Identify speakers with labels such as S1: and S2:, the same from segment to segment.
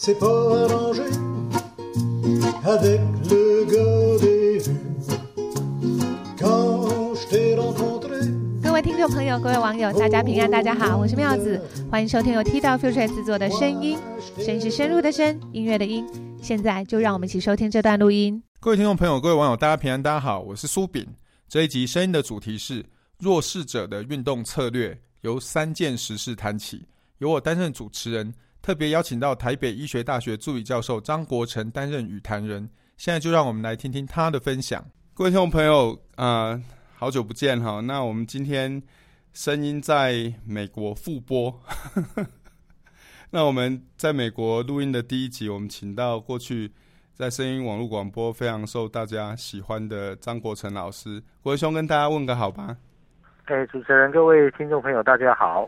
S1: 各位听众朋友，各位网友，大家平安，大家好，我是妙子，欢迎收听由 TDAW Future 制作的声音，声音是深入的深，音乐的音。现在就让我们一起收听这段录音。
S2: 各位听众朋友，各位网友，大家平安，大家好，我是苏炳。这一集声音的主题是弱势者的运动策略，由三件实事谈起，由我担任主持人。特别邀请到台北医学大学助理教授张国成担任语谈人，现在就让我们来听听他的分享。各位听众朋友，啊、呃，好久不见哈！那我们今天声音在美国复播，那我们在美国录音的第一集，我们请到过去在声音网络广播非常受大家喜欢的张国成老师，国成兄跟大家问个好吧。
S3: 哎，主持人，各位听众朋友，大家好。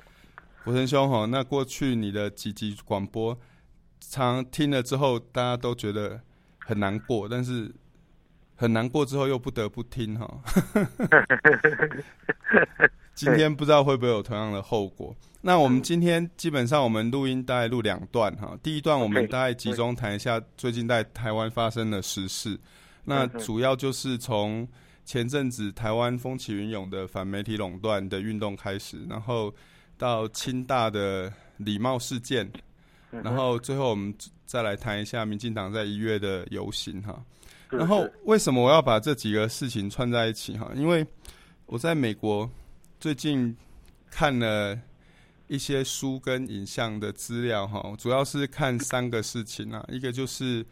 S2: 国成兄哈，那过去你的几集广播，常听了之后，大家都觉得很难过，但是很难过之后又不得不听哈。今天不知道会不会有同样的后果。那我们今天基本上我们录音大概录两段哈，第一段我们大概集中谈一下最近在台湾发生的时事，那主要就是从前阵子台湾风起云涌的反媒体垄断的运动开始，然后。到清大的礼貌事件，然后最后我们再来谈一下民进党在一月的游行哈。然后为什么我要把这几个事情串在一起哈？因为我在美国最近看了一些书跟影像的资料哈，主要是看三个事情啊，一个就是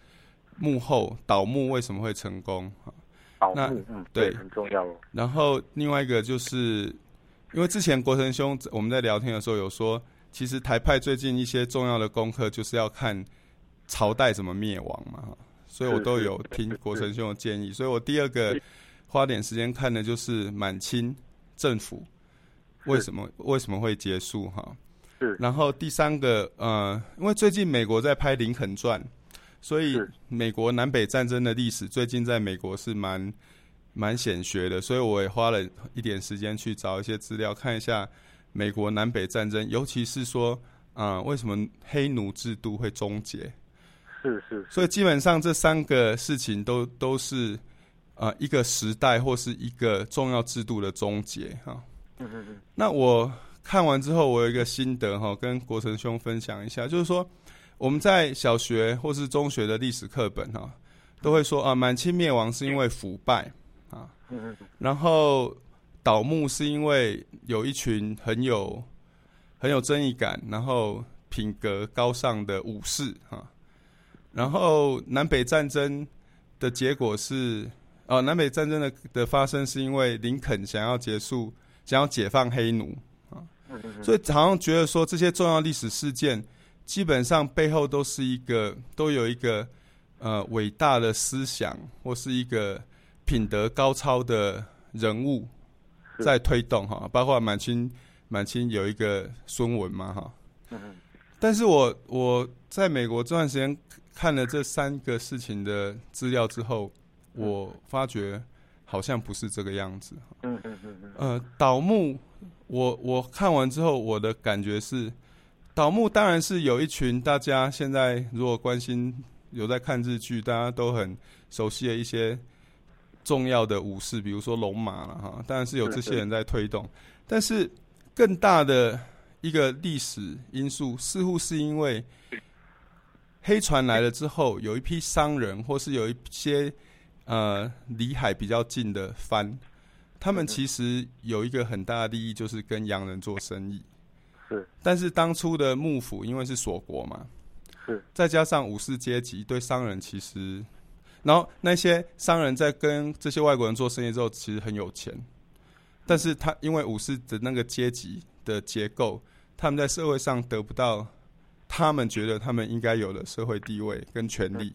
S2: 幕后倒幕为什么会成功哈？
S3: 倒幕，嗯，对，很重要。
S2: 然后另外一个就是。因为之前国成兄我们在聊天的时候有说，其实台派最近一些重要的功课就是要看朝代怎么灭亡嘛，所以我都有听国成兄的建议。所以我第二个花点时间看的就是满清政府为什么为什么会结束哈。然后第三个呃，因为最近美国在拍《林肯传》，所以美国南北战争的历史最近在美国是蛮。蛮显学的，所以我也花了一点时间去找一些资料，看一下美国南北战争，尤其是说，啊、呃，为什么黑奴制度会终结？
S3: 是是，是。
S2: 所以基本上这三个事情都都是啊、呃、一个时代或是一个重要制度的终结哈。嗯嗯嗯。那我看完之后，我有一个心得哈，跟国成兄分享一下，就是说我们在小学或是中学的历史课本哈，都会说啊，满清灭亡是因为腐败。然后倒幕是因为有一群很有很有正义感，然后品格高尚的武士哈。然后南北战争的结果是，哦，南北战争的的发生是因为林肯想要结束，想要解放黑奴啊。所以好像觉得说这些重要历史事件，基本上背后都是一个都有一个呃伟大的思想或是一个。品德高超的人物在推动哈，包括满清，满清有一个孙文嘛哈。但是我我在美国这段时间看了这三个事情的资料之后，我发觉好像不是这个样子。嗯嗯嗯嗯。呃，倒木，我我看完之后，我的感觉是，倒木当然是有一群大家现在如果关心有在看日剧，大家都很熟悉的一些。重要的武士，比如说龙马了哈，当然是有这些人在推动。但是更大的一个历史因素，似乎是因为黑船来了之后，有一批商人，或是有一些呃离海比较近的藩，他们其实有一个很大的利益，就是跟洋人做生意。是。但是当初的幕府因为是锁国嘛，是。再加上武士阶级对商人其实。然后那些商人在跟这些外国人做生意之后，其实很有钱，但是他因为武士的那个阶级的结构，他们在社会上得不到他们觉得他们应该有的社会地位跟权利，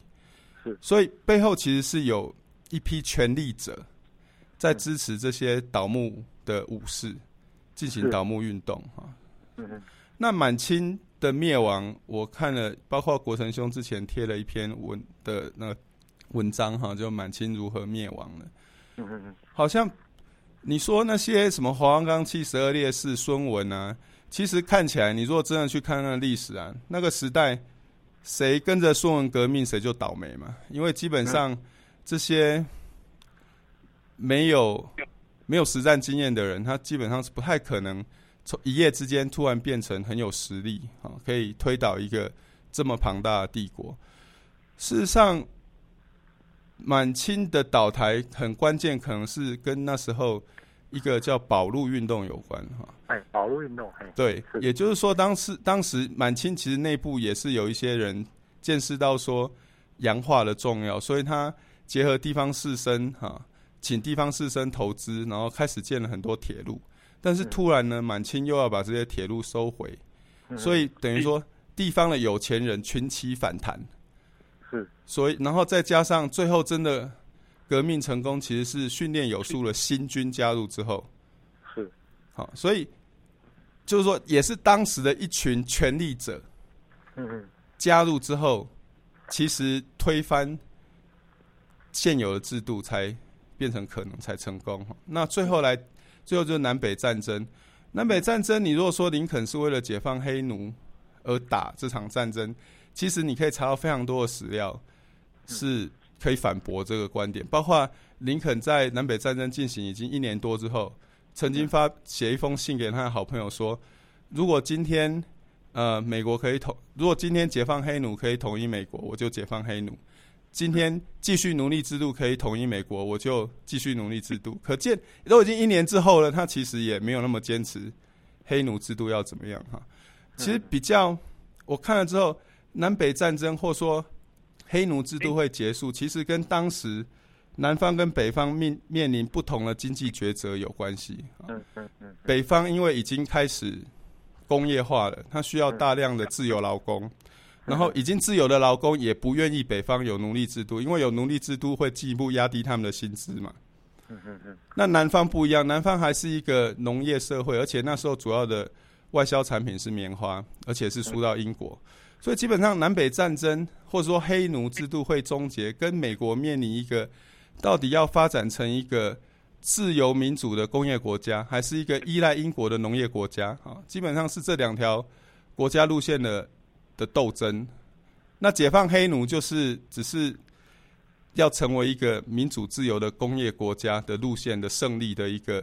S2: 所以背后其实是有一批权力者在支持这些倒幕的武士进行倒幕运动哈。那满清的灭亡，我看了，包括国成兄之前贴了一篇文的那个。文章哈，就满清如何灭亡了。嗯嗯嗯，好像你说那些什么黄冈七十二烈士孙文啊，其实看起来，你如果真的去看那个历史啊，那个时代谁跟着孙文革命谁就倒霉嘛，因为基本上这些没有没有实战经验的人，他基本上是不太可能从一夜之间突然变成很有实力啊，可以推倒一个这么庞大的帝国。事实上，满清的倒台很关键，可能是跟那时候一个叫保路运动有关哈。
S3: 哎，保路运动，
S2: 对，也就是说，当时当时满清其实内部也是有一些人见识到说洋化的重要，所以他结合地方士绅哈，请地方士绅投资，然后开始建了很多铁路。但是突然呢，满清又要把这些铁路收回，所以等于说地方的有钱人群起反弹。
S3: 是，
S2: 所以然后再加上最后真的革命成功，其实是训练有素的新军加入之后，
S3: 是，
S2: 好，所以就是说也是当时的一群权力者，
S3: 嗯嗯，
S2: 加入之后，其实推翻现有的制度才变成可能才成功。那最后来，最后就是南北战争。南北战争，你如果说林肯是为了解放黑奴而打这场战争。其实你可以查到非常多的史料，是可以反驳这个观点。包括林肯在南北战争进行已经一年多之后，曾经发写一封信给他的好朋友说：“如果今天呃美国可以统，如果今天解放黑奴可以统一美国，我就解放黑奴；今天继续奴隶制度可以统一美国，我就继续奴隶制度。”可见都已经一年之后了，他其实也没有那么坚持黑奴制度要怎么样哈。其实比较我看了之后。南北战争，或说黑奴制度会结束，其实跟当时南方跟北方面面临不同的经济抉择有关系。北方因为已经开始工业化了，它需要大量的自由劳工，然后已经自由的劳工也不愿意北方有奴隶制度，因为有奴隶制度会进一步压低他们的薪资嘛。那南方不一样，南方还是一个农业社会，而且那时候主要的外销产品是棉花，而且是输到英国。所以基本上，南北战争或者说黑奴制度会终结，跟美国面临一个到底要发展成一个自由民主的工业国家，还是一个依赖英国的农业国家啊？基本上是这两条国家路线的的斗争。那解放黑奴就是只是要成为一个民主自由的工业国家的路线的胜利的一个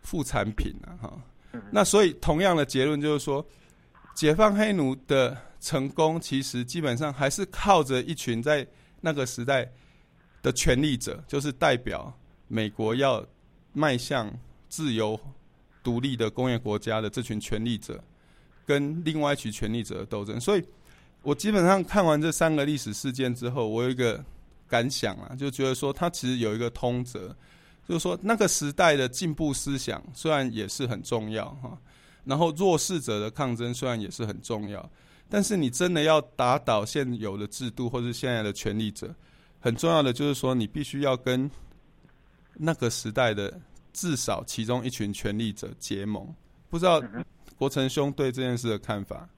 S2: 副产品啊！哈，那所以同样的结论就是说，解放黑奴的。成功其实基本上还是靠着一群在那个时代的权力者，就是代表美国要迈向自由独立的工业国家的这群权力者，跟另外一群权力者的斗争。所以，我基本上看完这三个历史事件之后，我有一个感想啊，就觉得说，它其实有一个通则，就是说那个时代的进步思想虽然也是很重要哈，然后弱势者的抗争虽然也是很重要。但是你真的要打倒现有的制度，或是现在的权力者，很重要的就是说，你必须要跟那个时代的至少其中一群权力者结盟。不知道国成兄对这件事的看法？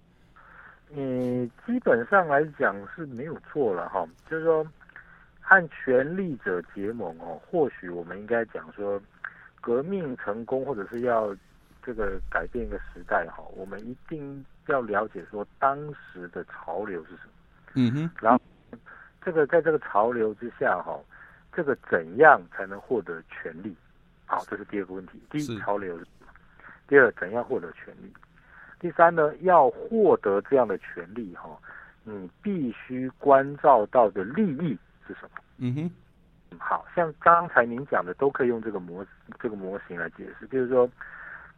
S3: 嗯，基本上来讲是没有错了哈。就是说，和权力者结盟哦，或许我们应该讲说，革命成功或者是要这个改变一个时代哈，我们一定。要了解说当时的潮流是什么，
S2: 嗯哼，
S3: 然后这个在这个潮流之下哈，这个怎样才能获得权利？好，这是第二个问题。第一，潮流是什么？第二，怎样获得权利？第三呢，要获得这样的权利哈，你必须关照到的利益是什么？
S2: 嗯哼，
S3: 好像刚才您讲的都可以用这个模这个模型来解释，比如说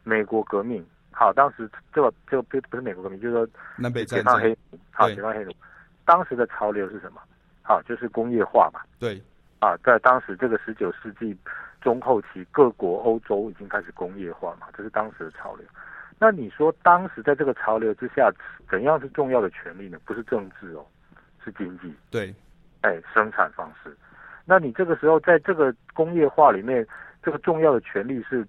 S3: 美国革命。好，当时这个这个不不是美国革命，就是说
S2: 南北
S3: 解放黑奴，好，解放黑奴。当时的潮流是什么？好，就是工业化嘛。
S2: 对。
S3: 啊，在当时这个十九世纪中后期，各国欧洲已经开始工业化嘛，这是当时的潮流。那你说当时在这个潮流之下，怎样是重要的权利呢？不是政治哦，是经济。
S2: 对。
S3: 哎，生产方式。那你这个时候在这个工业化里面，这个重要的权利是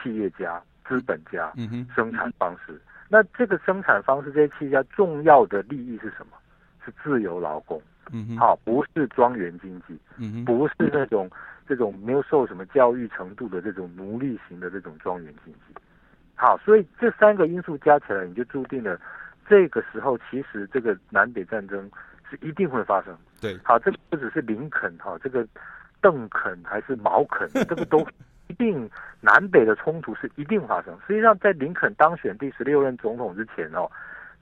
S3: 企业家。资本家，生产方式。那这个生产方式，这些企业家重要的利益是什么？是自由劳工。嗯好，不是庄园经济。嗯不是那种这种没有受什么教育程度的这种奴隶型的这种庄园经济。好，所以这三个因素加起来，你就注定了这个时候其实这个南北战争是一定会发生。
S2: 对，
S3: 好，这个不只是林肯哈，这个邓肯还是毛肯，这个都一定南北的冲突是一定发生。实际上，在林肯当选第十六任总统之前哦，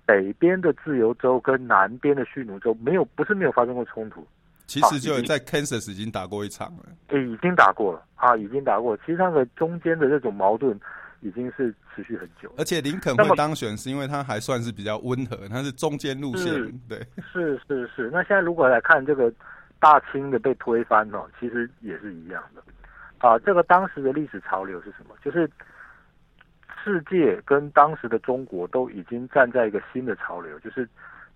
S3: 北边的自由州跟南边的蓄奴州没有不是没有发生过冲突。
S2: 其实就在 Kansas 已经打过一场了，
S3: 诶，已经打过了啊，已经打过。其实那个中间的这种矛盾已经是持续很久。
S2: 而且林肯会当选，是因为他还算是比较温和，他是中间路线，对。
S3: 是是是。那现在如果来看这个大清的被推翻哦，其实也是一样的。啊，这个当时的历史潮流是什么？就是世界跟当时的中国都已经站在一个新的潮流，就是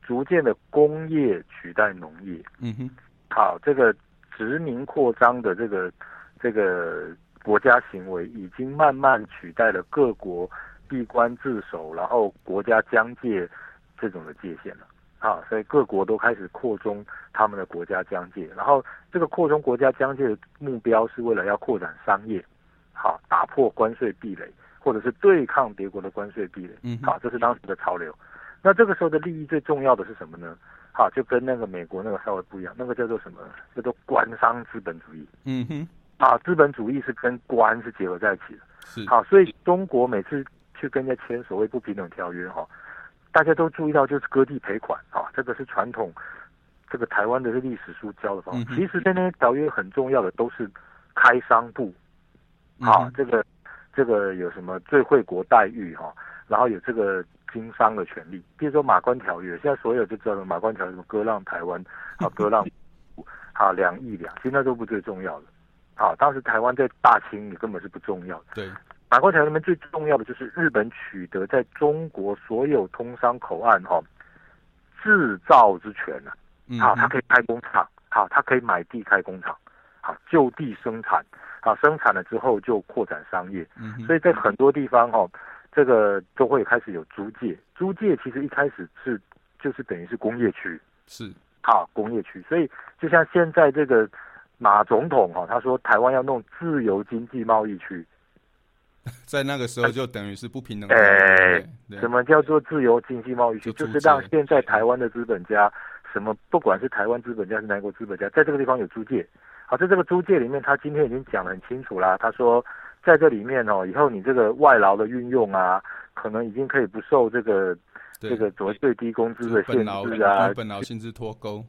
S3: 逐渐的工业取代农业。嗯哼。好，这个殖民扩张的这个这个国家行为，已经慢慢取代了各国闭关自守，然后国家疆界这种的界限了。啊，所以各国都开始扩充他们的国家疆界，然后这个扩充国家疆界的目标是为了要扩展商业，好，打破关税壁垒，或者是对抗别国的关税壁垒。嗯，好，这是当时的潮流。那这个时候的利益最重要的是什么呢？好，就跟那个美国那个稍微不一样，那个叫做什么？叫做官商资本主义。嗯哼，啊，资本主义是跟官是结合在一起的。是，好，所以中国每次去跟人家签所谓不平等条约，哈，大家都注意到就是割地赔款，啊，这个是传统，这个台湾的历史书教的方法。其实在那些条约很重要的都是开商部，啊，这个这个有什么最惠国待遇，哈，然后有这个。经商的权利，比如说马关条约，现在所有就知道了。马关条约什么割让台湾啊，割让啊两亿两，其实那都不最重要的。啊，当时台湾在大清也根本是不重要的。对，马关条约里面最重要的就是日本取得在中国所有通商口岸哈制造之权了。好，它可以开工厂，好，它可以买地开工厂，好，就地生产，好，生产了之后就扩展商业。嗯，所以在很多地方哈。这个都会开始有租界，租界其实一开始是就是等于是工业区，是好工业区，所以就像现在这个马总统哈、哦，他说台湾要弄自由经济贸易区，
S2: 在那个时候就等于是不平等。
S3: 哎，什么叫做自由经济贸易区？就，是让现在台湾的资本家，什么不管是台湾资本家是哪国资本家，在这个地方有租界。好，在这个租界里面，他今天已经讲得很清楚啦，他说。在这里面哦，以后你这个外劳的运用啊，可能已经可以不受这个这个所谓最低工资的限制啊，
S2: 本劳薪资脱钩，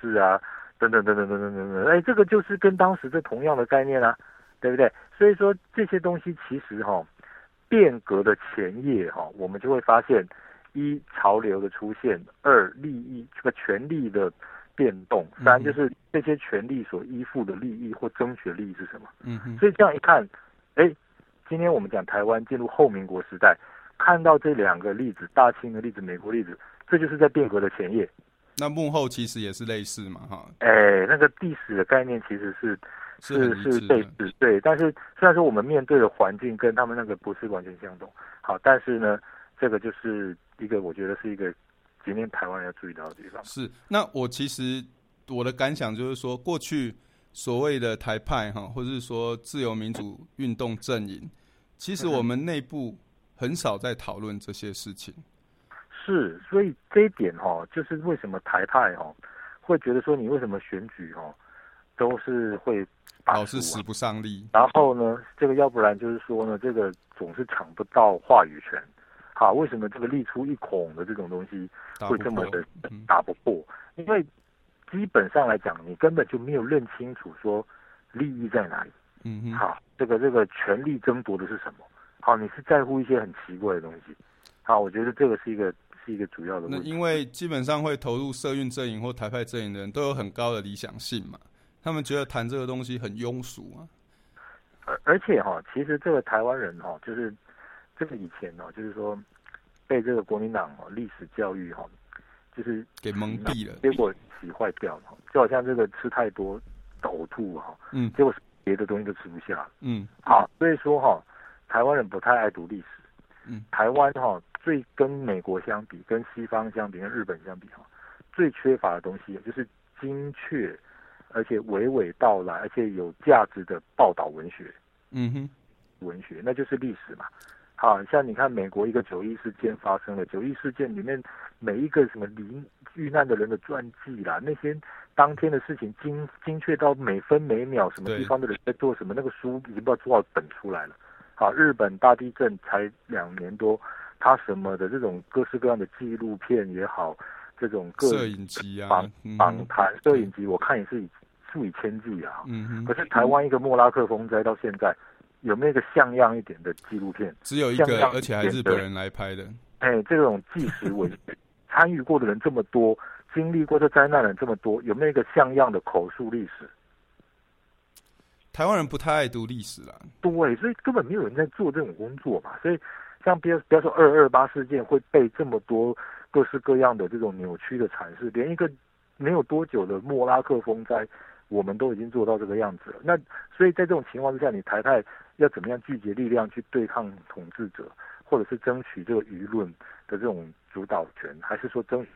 S3: 是啊，等等等等等等等等，哎，这个就是跟当时这同样的概念啊，对不对？所以说这些东西其实哈、哦，变革的前夜哈、哦，我们就会发现一潮流的出现，二利益这个权力的变动，三就是这些权力所依附的利益或争取的利益是什么？嗯哼，所以这样一看。哎，今天我们讲台湾进入后民国时代，看到这两个例子，大清的例子，美国例子，这就是在变革的前夜。
S2: 那幕后其实也是类似嘛，哈。
S3: 哎，那个历史的概念其实是是是类似，对。但是虽然说我们面对的环境跟他们那个不是完全相同，好，但是呢，这个就是一个我觉得是一个今天台湾人要注意到的地方。
S2: 是。那我其实我的感想就是说，过去。所谓的台派哈，或者是说自由民主运动阵营，其实我们内部很少在讨论这些事情。
S3: 是，所以这一点哈，就是为什么台派哈会觉得说你为什么选举哈都是会
S2: 老是使不上力。
S3: 然后呢，这个要不然就是说呢，这个总是抢不到话语权。好，为什么这个力出一孔的这种东西会这么的打不破？因为基本上来讲，你根本就没有认清楚说利益在哪里。嗯嗯。好，这个这个权力争夺的是什么？好，你是在乎一些很奇怪的东西。好，我觉得这个是一个是一个主要的问题。
S2: 那因为基本上会投入社运阵营或台派阵营的人都有很高的理想性嘛，他们觉得谈这个东西很庸俗啊。
S3: 而而且哈，其实这个台湾人哈，就是这个以前呢，就是说被这个国民党哈历史教育哈。就是
S2: 给蒙蔽了，
S3: 结果洗坏掉了，就好像这个吃太多呕吐哈，嗯，结果别的东西都吃不下，嗯，好，所以说哈，台湾人不太爱读历史，嗯，台湾哈最跟美国相比，跟西方相比，跟日本相比哈，最缺乏的东西就是精确而且娓娓道来而且有价值的报道文学，嗯哼，文学那就是历史嘛，好像你看美国一个九一事件发生了，九一事件里面每一个什么罹遇难的人的传记啦，那些当天的事情精精确到每分每秒，什么地方的人在做什么，那个书已经不知道多少本出来了。好，日本大地震才两年多，他什么的这种各式各样的纪录片也好，这种个
S2: 摄影机啊，
S3: 访访谈摄影机，我看也是以数以千计啊。嗯，可是台湾一个莫拉克风灾到现在。有没有一个像样一点的纪录片？
S2: 只有一个，而且还是日本人来拍的。
S3: 哎，这种纪实文 参与过的人这么多，经历过这灾难的人这么多，有没有一个像样的口述历史？
S2: 台湾人不太爱读历史啦，
S3: 对，所以根本没有人在做这种工作嘛。所以像比如比如说二二八事件会被这么多各式各样的这种扭曲的阐释，连一个没有多久的莫拉克风灾，我们都已经做到这个样子了。那所以在这种情况之下，你台派。要怎么样聚集力量去对抗统治者，或者是争取这个舆论的这种主导权，还是说争取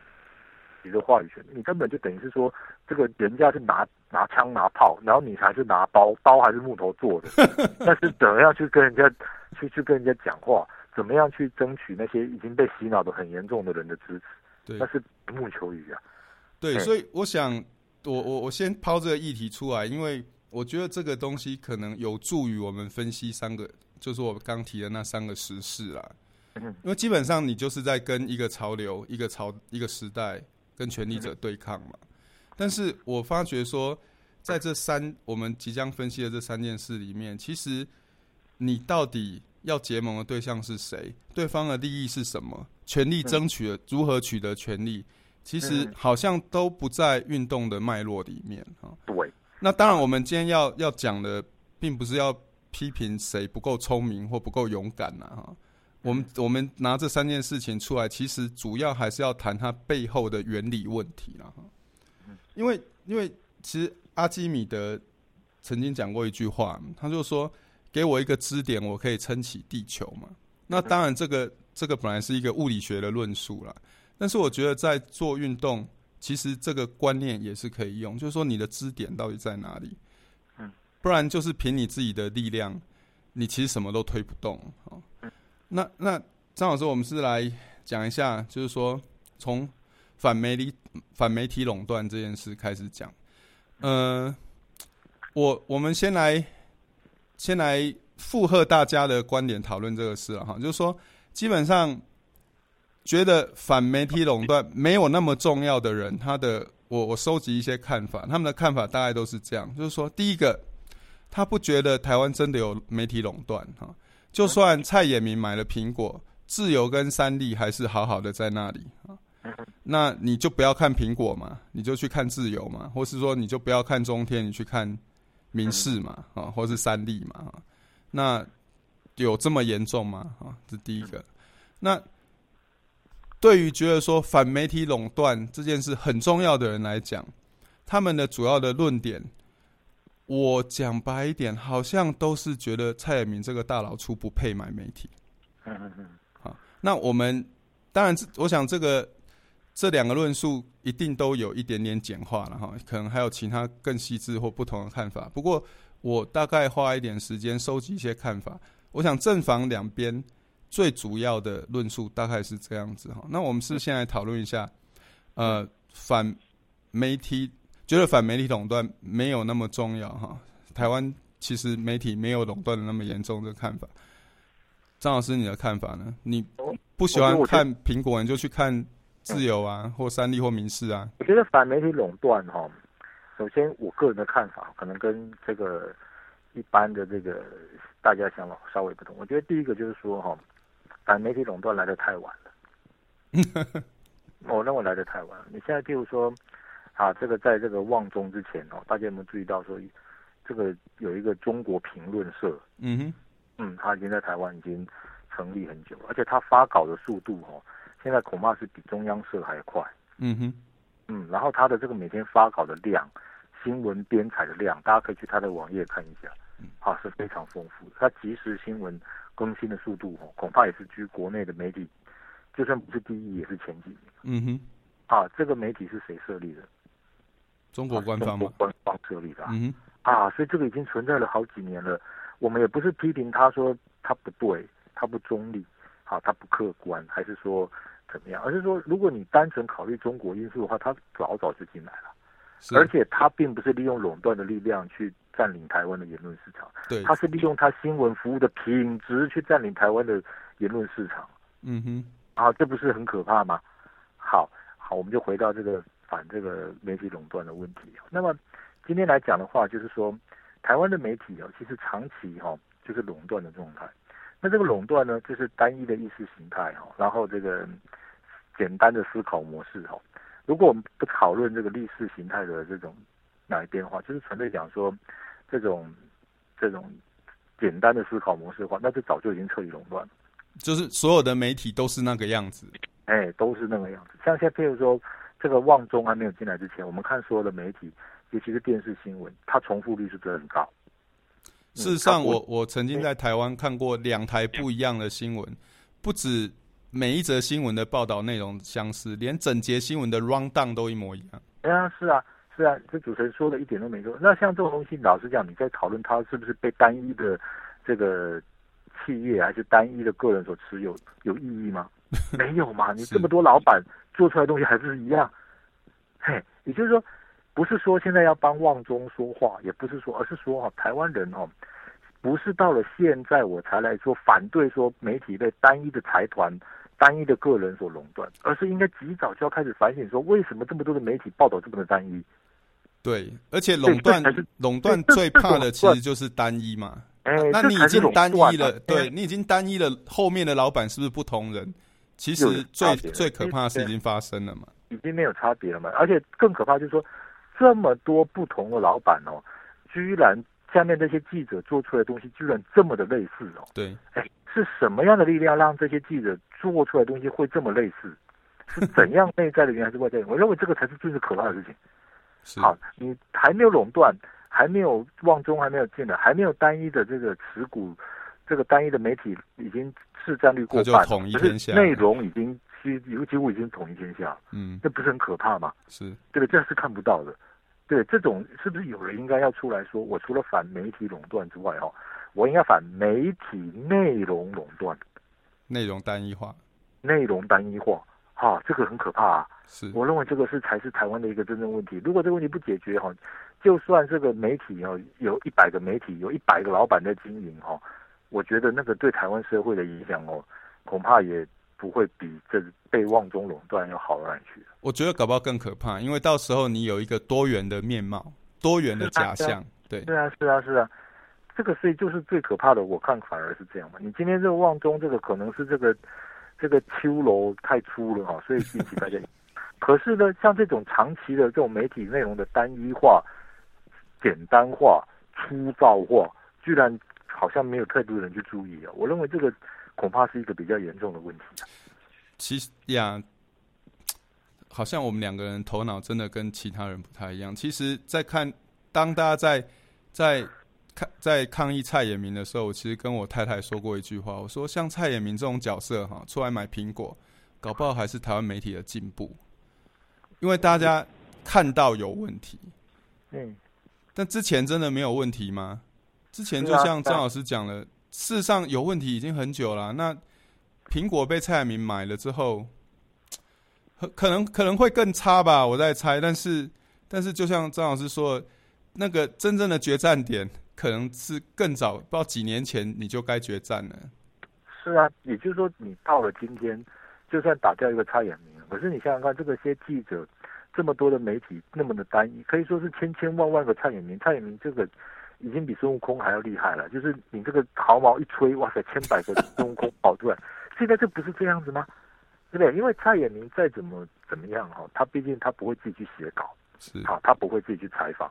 S3: 你的话语权？你根本就等于是说，这个人家是拿拿枪拿炮，然后你还是拿刀，刀还是木头做的。但是怎么样去跟人家去去跟人家讲话？怎么样去争取那些已经被洗脑的很严重的人的支持？
S2: 对，
S3: 那是不木求鱼啊。
S2: 对，所以我想，我我我先抛这个议题出来，因为。我觉得这个东西可能有助于我们分析三个，就是我刚提的那三个时事啦。因为基本上你就是在跟一个潮流、一个潮、一个时代跟权力者对抗嘛。但是我发觉说，在这三我们即将分析的这三件事里面，其实你到底要结盟的对象是谁？对方的利益是什么？权力争取的如何取得权力？其实好像都不在运动的脉络里面啊。
S3: 对。
S2: 那当然，我们今天要要讲的，并不是要批评谁不够聪明或不够勇敢呐，哈。我们我们拿这三件事情出来，其实主要还是要谈它背后的原理问题了，哈。因为因为其实阿基米德曾经讲过一句话，他就说：“给我一个支点，我可以撑起地球嘛。”那当然，这个这个本来是一个物理学的论述啦，但是我觉得在做运动。其实这个观念也是可以用，就是说你的支点到底在哪里？嗯，不然就是凭你自己的力量，你其实什么都推不动。好，那那张老师，我们是来讲一下，就是说从反媒体反媒体垄断这件事开始讲。呃，我我们先来先来附和大家的观点讨论这个事了哈，就是说基本上。觉得反媒体垄断没有那么重要的人，他的我我收集一些看法，他们的看法大概都是这样，就是说，第一个，他不觉得台湾真的有媒体垄断哈，就算蔡衍明买了苹果，自由跟三立还是好好的在那里啊，那你就不要看苹果嘛，你就去看自由嘛，或是说你就不要看中天，你去看民事嘛啊，或是三立嘛，那有这么严重吗？啊，这第一个，那。对于觉得说反媒体垄断这件事很重要的人来讲，他们的主要的论点，我讲白一点，好像都是觉得蔡衍明这个大老粗不配买媒体。嗯嗯嗯。好，那我们当然，我想这个这两个论述一定都有一点点简化了哈，可能还有其他更细致或不同的看法。不过我大概花一点时间收集一些看法，我想正反两边。最主要的论述大概是这样子哈，那我们是先来讨论一下，呃，反媒体觉得反媒体垄断没有那么重要哈，台湾其实媒体没有垄断的那么严重的看法。张老师，你的看法呢？你不喜欢看苹果，你就去看自由啊，或三立或民事啊。
S3: 我觉得反媒体垄断哈，首先我个人的看法可能跟这个一般的这个大家想法稍微不同。我觉得第一个就是说哈。反媒体垄断来的太晚了，我 认为来的太晚了。你现在譬如说，啊，这个在这个旺中之前哦，大家有没有注意到说，这个有一个中国评论社，嗯哼，嗯，他已经在台湾已经成立很久，而且他发稿的速度哦，现在恐怕是比中央社还快，嗯哼，嗯，然后他的这个每天发稿的量，新闻编采的量，大家可以去他的网页看一下，啊，是非常丰富的，他即时新闻。更新的速度哦，恐怕也是居国内的媒体，就算不是第一，也是前几名。嗯哼，啊，这个媒体是谁设立的？
S2: 中国官方吗？
S3: 官方设立的。嗯哼，啊，所以这个已经存在了好几年了。我们也不是批评他说他不对，他它不中立，好，他不客观，还是说怎么样？而是说，如果你单纯考虑中国因素的话，它早早就进来了，而且它并不是利用垄断的力量去占领台湾的言论市场，
S2: 对，
S3: 它是利用它新闻服务的品质去占领台湾的言论市场。
S2: 嗯哼，
S3: 啊，这不是很可怕吗？好，好，我们就回到这个反这个媒体垄断的问题。那么今天来讲的话，就是说台湾的媒体哦，其实长期哈、哦、就是垄断的状态。那这个垄断呢，就是单一的意识形态哈，然后这个简单的思考模式哈。如果我们不讨论这个历史形态的这种哪一变化，就是纯粹讲说这种这种简单的思考模式的话，那就早就已经彻底垄断了。
S2: 就是所有的媒体都是那个样子，
S3: 哎，都是那个样子。像现在，譬如说，这个旺中还没有进来之前，我们看所有的媒体，尤其是电视新闻，它重复率是不是很高。
S2: 事实上我，我我曾经在台湾看过两台不一样的新闻，不止每一则新闻的报道内容相似，连整节新闻的 rundown 都一模一样。
S3: 哎呀，是啊，是啊，这主持人说的一点都没错。那像这种东西，老实讲，你在讨论它是不是被单一的这个。企业还是单一的个人所持有有意义吗？没有嘛！你这么多老板做出来的东西还是一样。嘿，也就是说，不是说现在要帮旺中说话，也不是说，而是说哈，台湾人哦，不是到了现在我才来说反对说媒体被单一的财团、单一的个人所垄断，而是应该及早就要开始反省说，为什么这么多的媒体报道这么的单一？
S2: 对，而且垄断垄断最怕的其实就是单一嘛。
S3: 哎，
S2: 那你已经单一了，对，你已经单一了，后面的老板是不是不同人？其实最最可怕的是已经发生了嘛，
S3: 已经没有差别了嘛。而且更可怕就是说，这么多不同的老板哦，居然下面这些记者做出来的东西居然这么的类似哦。
S2: 对，
S3: 哎，是什么样的力量让这些记者做出来的东西会这么类似？是怎样内在的原因还是外在的原因？我认为这个才是最是可怕的事情。
S2: 是
S3: 好，你还没有垄断。还没有旺中还没有进来，还没有单一的这个持股，这个单一的媒体已经市占率过半，
S2: 统一天下，
S3: 内容已经几几乎已经统一天下，
S2: 嗯，
S3: 这不是很可怕吗？
S2: 是，
S3: 对，这是看不到的，对，这种是不是有人应该要出来说，我除了反媒体垄断之外，哦，我应该反媒体内容垄断，
S2: 内容单一化，
S3: 内容单一化，哈，这个很可怕啊，
S2: 是，
S3: 我认为这个是才是台湾的一个真正问题，如果这个问题不解决，哈。就算这个媒体哦，有一百个媒体，有一百个老板在经营哈，我觉得那个对台湾社会的影响哦，恐怕也不会比这被旺中垄断要好到哪里去。
S2: 我觉得搞不好更可怕，因为到时候你有一个多元的面貌，多元的假象。对，
S3: 是啊，是啊，是啊，这个是就是最可怕的。我看反而是这样嘛。你今天这个旺中这个可能是这个这个秋楼太粗了哈，所以引起大家。可是呢，像这种长期的这种媒体内容的单一化。简单化、粗糙化，居然好像没有太多人去注意啊！我认为这个恐怕是一个比较严重的问题。
S2: 其实呀，好像我们两个人头脑真的跟其他人不太一样。其实，在看当大家在在抗在抗议蔡衍明的时候，我其实跟我太太说过一句话，我说像蔡衍明这种角色哈，出来买苹果，搞不好还是台湾媒体的进步，因为大家看到有问题。
S3: 嗯。
S2: 但之前真的没有问题吗？之前就像张老师讲了，事实上有问题已经很久了。那苹果被蔡衍明买了之后，可能可能会更差吧，我在猜。但是但是，就像张老师说，那个真正的决战点可能是更早，不知道几年前你就该决战了。
S3: 是啊，也就是说，你到了今天，就算打掉一个蔡衍明，可是你想想看，这个些记者。这么多的媒体那么的单一，可以说是千千万万个蔡衍明。蔡衍明这个已经比孙悟空还要厉害了，就是你这个毫毛一吹，哇塞，千百个孙悟空跑出来。现在这不是这样子吗？对不对？因为蔡衍明再怎么怎么样哈，他毕竟他不会自己去写稿，
S2: 是
S3: 好，他不会自己去采访。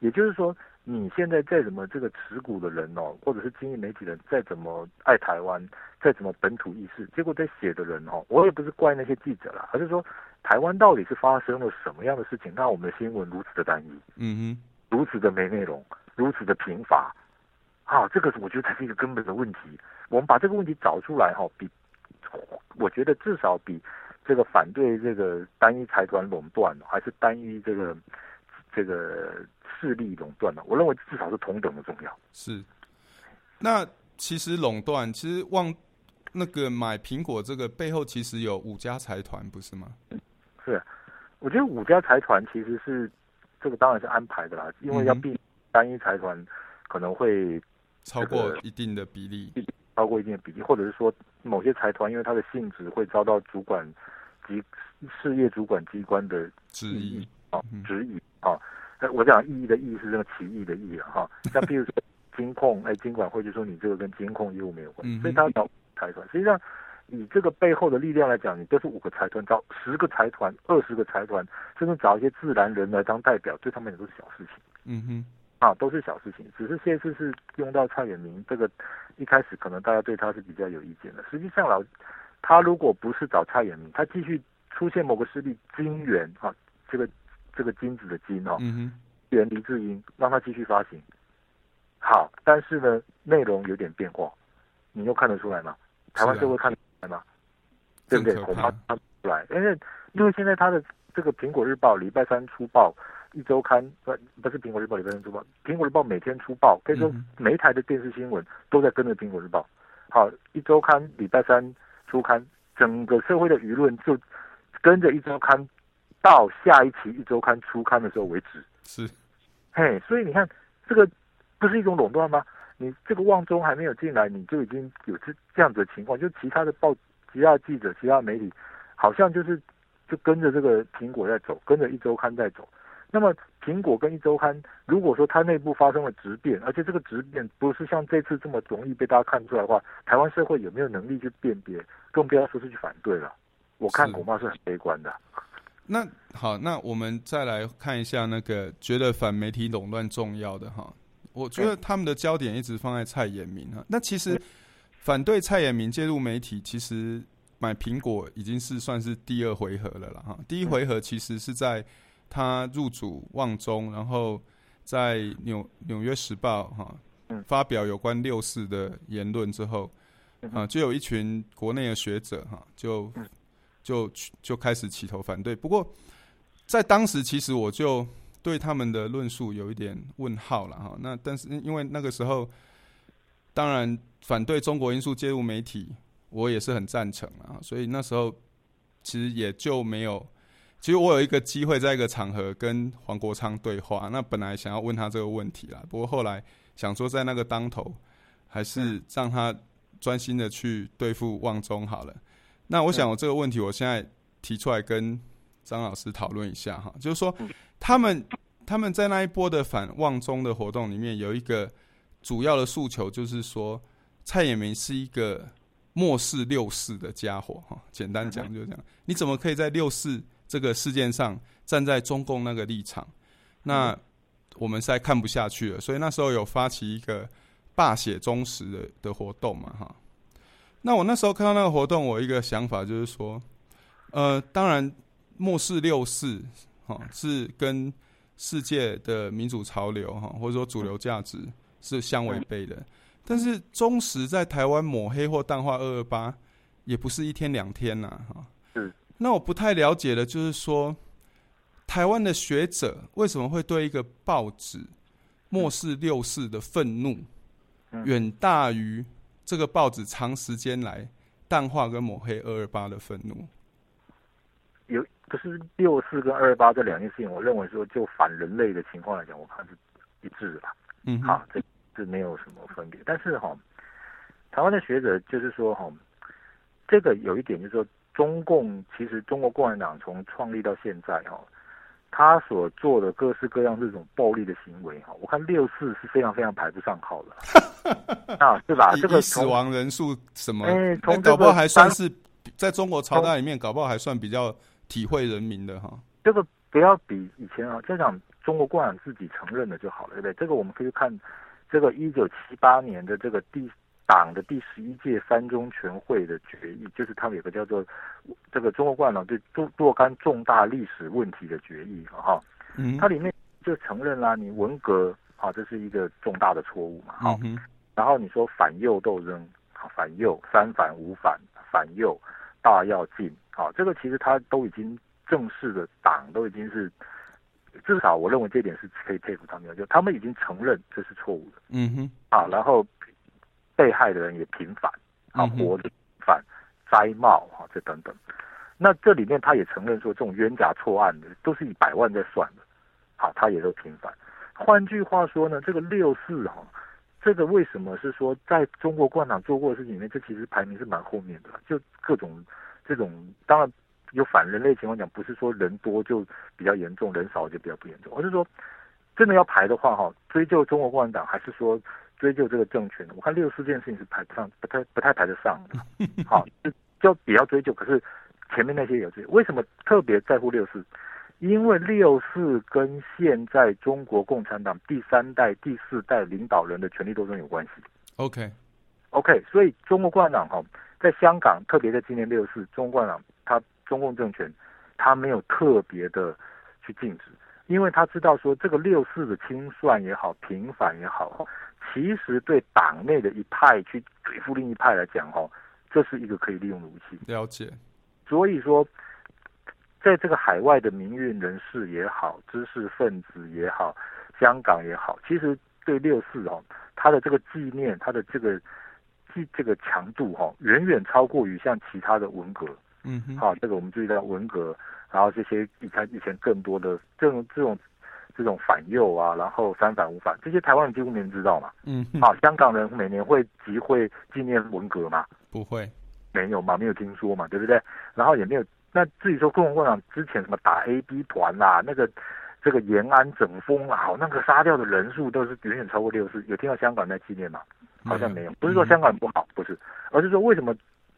S3: 也就是说，你现在再怎么这个持股的人哦，或者是经营媒体人，再怎么爱台湾，再怎么本土意识，结果在写的人哦，我也不是怪那些记者啦，而是说。台湾到底是发生了什么样的事情，让我们的新闻如此的单一，
S2: 嗯哼，
S3: 如此的没内容，如此的贫乏，啊，这个我觉得才是一个根本的问题。我们把这个问题找出来，哈，比我觉得至少比这个反对这个单一财团垄断，还是单一这个这个势力垄断呢？我认为至少是同等的重要。
S2: 是，那其实垄断，其实望那个买苹果这个背后其实有五家财团，不是吗？
S3: 是，我觉得五家财团其实是这个当然是安排的啦，因为要避免单一财团可能会、这个、
S2: 超过一定的比例，
S3: 超过一定的比例，或者是说某些财团因为它的性质会遭到主管及事业主管机关的
S2: 质疑
S3: 啊质疑啊。我讲意义的意义是这个奇异的义哈，像比如说金控，哎，金管会就说你这个跟金控业务没有关系，所以他找财团。实际上，以这个背后的力量来讲，你都是五个财团，找十个财团、二十个财团，甚至找一些自然人来当代表，对他们也都是小事情。
S2: 嗯哼，
S3: 啊，都是小事情。只是这次是用到蔡衍明，这个一开始可能大家对他是比较有意见的。实际上老，他如果不是找蔡衍明，他继续出现某个势力金元啊，这个。这个金子的金哦，源黎智英让他继续发行，好，但是呢，内容有点变化，你又看得出来吗？台湾社会看得出来吗？对不对？恐怕看不出来，因为因为现在他的这个苹果日报礼拜三出报，一周刊不不是苹果日报礼拜三出报，苹果日报每天出报，可以说每一台的电视新闻都在跟着苹果日报。好，一周刊礼拜三出刊，整个社会的舆论就跟着一周刊。到下一期一周刊出刊的时候为止，
S2: 是，
S3: 嘿，所以你看，这个不是一种垄断吗？你这个旺中还没有进来，你就已经有这这样子的情况，就其他的报、其他记者、其他媒体，好像就是就跟着这个苹果在走，跟着一周刊在走。那么苹果跟一周刊，如果说它内部发生了质变，而且这个质变不是像这次这么容易被大家看出来的话，台湾社会有没有能力去辨别？更不要说是去反对了。我看恐怕是很悲观的。
S2: 那好，那我们再来看一下那个觉得反媒体垄断重要的哈，我觉得他们的焦点一直放在蔡衍明哈。那其实反对蔡衍明介入媒体，其实买苹果已经是算是第二回合了了哈。第一回合其实是在他入主旺中，然后在纽纽约时报哈发表有关六四的言论之后，啊，就有一群国内的学者哈就。就就开始起头反对，不过在当时其实我就对他们的论述有一点问号了哈。那但是因为那个时候，当然反对中国因素介入媒体，我也是很赞成啊。所以那时候其实也就没有，其实我有一个机会在一个场合跟黄国昌对话，那本来想要问他这个问题啦，不过后来想说在那个当头，还是让他专心的去对付旺中好了。那我想，我这个问题我现在提出来跟张老师讨论一下哈，就是说，他们他们在那一波的反旺中的活动里面，有一个主要的诉求，就是说，蔡衍明是一个漠视六四的家伙哈。简单讲就是这样，你怎么可以在六四这个事件上站在中共那个立场？那我们实在看不下去了，所以那时候有发起一个罢写忠实的的活动嘛哈。那我那时候看到那个活动，我一个想法就是说，呃，当然漠视六世，哈，是跟世界的民主潮流，哈，或者说主流价值是相违背的。但是中时在台湾抹黑或淡化二二八，也不是一天两天呐，哈。嗯。那我不太了解的就是说，台湾的学者为什么会对一个报纸漠视六世的愤怒，远大于？这个报纸长时间来淡化跟抹黑二二八的愤怒，
S3: 有可是六四跟二二八这两件事情，我认为说就反人类的情况来讲，我看是一致的吧。嗯，好，这这没有什么分别。但是哈，台湾的学者就是说哈，这个有一点就是说，中共其实中国共产党从创立到现在哈。他所做的各式各样这种暴力的行为，哈，我看六四是非常非常排不上号的，啊，是吧？这个
S2: 死亡人数什么？哎，从搞不好还算是在中国朝代里面，搞不好还算比较体会人民的哈。
S3: 这个不要比以前啊，就讲中国共产党自己承认的就好了，对不对？这个我们可以看这个一九七八年的这个第。党的第十一届三中全会的决议，就是他们有个叫做这个中国共产党对若若干重大历史问题的决议哈，嗯，它里面就承认啦，你文革啊，这是一个重大的错误嘛，好，然后你说反右斗争，反右三反五反反右大要进，好，这个其实他都已经正式的党都已经是至少我认为这点是可以佩服他们的，就他们已经承认这是错误的，嗯哼，啊，然后。被害的人也平反，啊，活着犯、栽帽哈，这等等。那这里面他也承认说，这种冤假错案的都是以百万在算的，好，他也都平反。换句话说呢，这个六四哈，这个为什么是说在中国共产党做过的事情里面，这其实排名是蛮后面的，就各种这种，当然有反人类情况讲，不是说人多就比较严重，人少就比较不严重，而是说真的要排的话哈，追究中国共产党，还是说追究这个政权？我看六四这件事情是排不上，不太不太排得上的，好，就就比较追究，可是。前面那些有这，为什么特别在乎六四？因为六四跟现在中国共产党第三代、第四代领导人的权力斗争有关系。
S2: OK，OK，okay.
S3: okay, 所以中国共产党哈，在香港特别在今年六四，中国共产党他中共政权他没有特别的去禁止，因为他知道说这个六四的清算也好、平反也好，其实对党内的一派去对付另一派来讲哈，这是一个可以利用的武器。
S2: 了解。
S3: 所以说，在这个海外的民运人士也好，知识分子也好，香港也好，其实对六四哦，他的这个纪念，他的这个纪这个强度哈、哦，远远超过于像其他的文革。嗯哼，好，这个我们注意到文革，然后这些以前以前更多的这种这种这种反右啊，然后三反五反，这些台湾人几乎没人知道嘛。嗯，好，香港人每年会集会纪念文革吗？
S2: 不会。
S3: 没有嘛，没有听说嘛，对不对？然后也没有。那至于说共产党之前什么打 A B 团啦，那个这个延安整风啊，好，那个杀掉的人数都是远远超过六十。有听到香港在纪念吗？好像没有。不是说香港人不好，不是，而是说为什么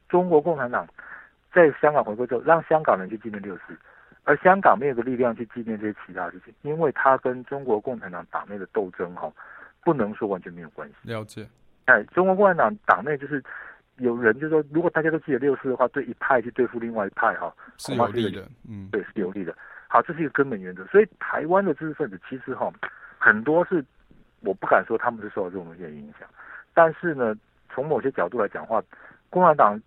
S3: 中国共产党在香港回归之后，让香港人去纪念六四，而香港没有个力量去纪念这些其他事情，因为它跟中国共产党党内的斗争哈，不能说完全没有关系。
S2: 了解。
S3: 哎，中国共产党党内就是。有人就说，如果大家都记得六四的话，对一派去对付另外一派，哈，
S2: 是有利的，嗯，
S3: 对，是有利的。好，这是一个根本原则。所以台湾的知识分子其实哈，很多是我不敢说他们是受到这种东西的影响，但是呢，从某些角度来讲的话，共产党，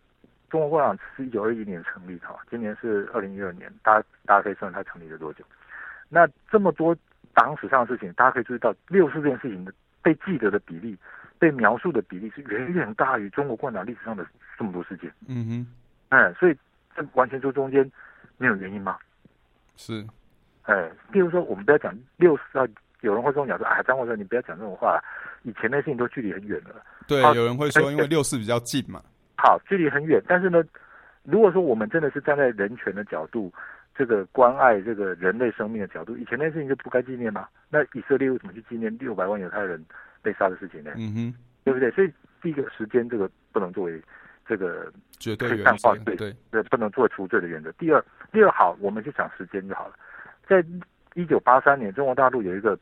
S3: 中国共产党是一九二一年成立的哈，今年是二零一二年，大家大家可以算它成立了多久？那这么多党史上的事情，大家可以注意到六四这件事情的被记得的比例。被描述的比例是远远大于中国共产党历史上的这么多事件。嗯哼，哎，所以这完全说中间没有原因吗？
S2: 是，
S3: 哎，比如说我们不要讲六四啊，有人会跟我讲说，哎，张国生你不要讲这种话，以前的事情都距离很远了。
S2: 对，有人会说，因为六四比较近嘛。
S3: 好，距离很远，但是呢，如果说我们真的是站在人权的角度，这个关爱这个人类生命的角度，以前那事情就不该纪念吗？那以色列为什么去纪念六百万犹太人？被杀的事情呢？嗯哼，对不对？所以第一个时间这个不能作为这个
S2: 绝对
S3: 淡化罪，对，对，不能作为除罪的原则。第二，第二好，我们就讲时间就好了。在一九八三年，中国大陆有一个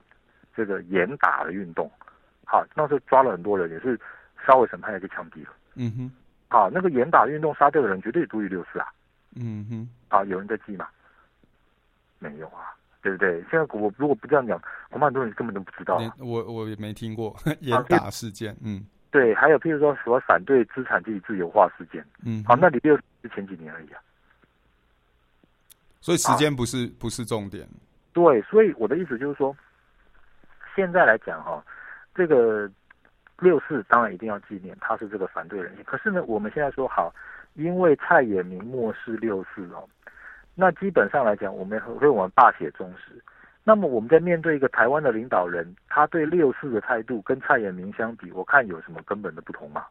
S3: 这个严打的运动，好，那时候抓了很多人，也是稍微审判一些枪毙了。嗯哼，好，那个严打运动杀掉的人绝对足以六四啊。嗯哼，啊，有人在记吗？没有啊。对不对？现在我如果不这样讲，恐怕很多人根本都不知道。
S2: 我我也没听过 严打事件。嗯，
S3: 对，还有譬如说什么反对资产阶级自由化事件。嗯，好，那你就是前几年而已啊。
S2: 所以时间不是不是重点。
S3: 对，所以我的意思就是说，现在来讲哈，这个六四当然一定要纪念，他是这个反对人。可是呢，我们现在说好，因为蔡衍明漠视六四哦。那基本上来讲，我们会我们罢写中史。那么我们在面对一个台湾的领导人，他对六四的态度跟蔡衍明相比，我看有什么根本的不同吗？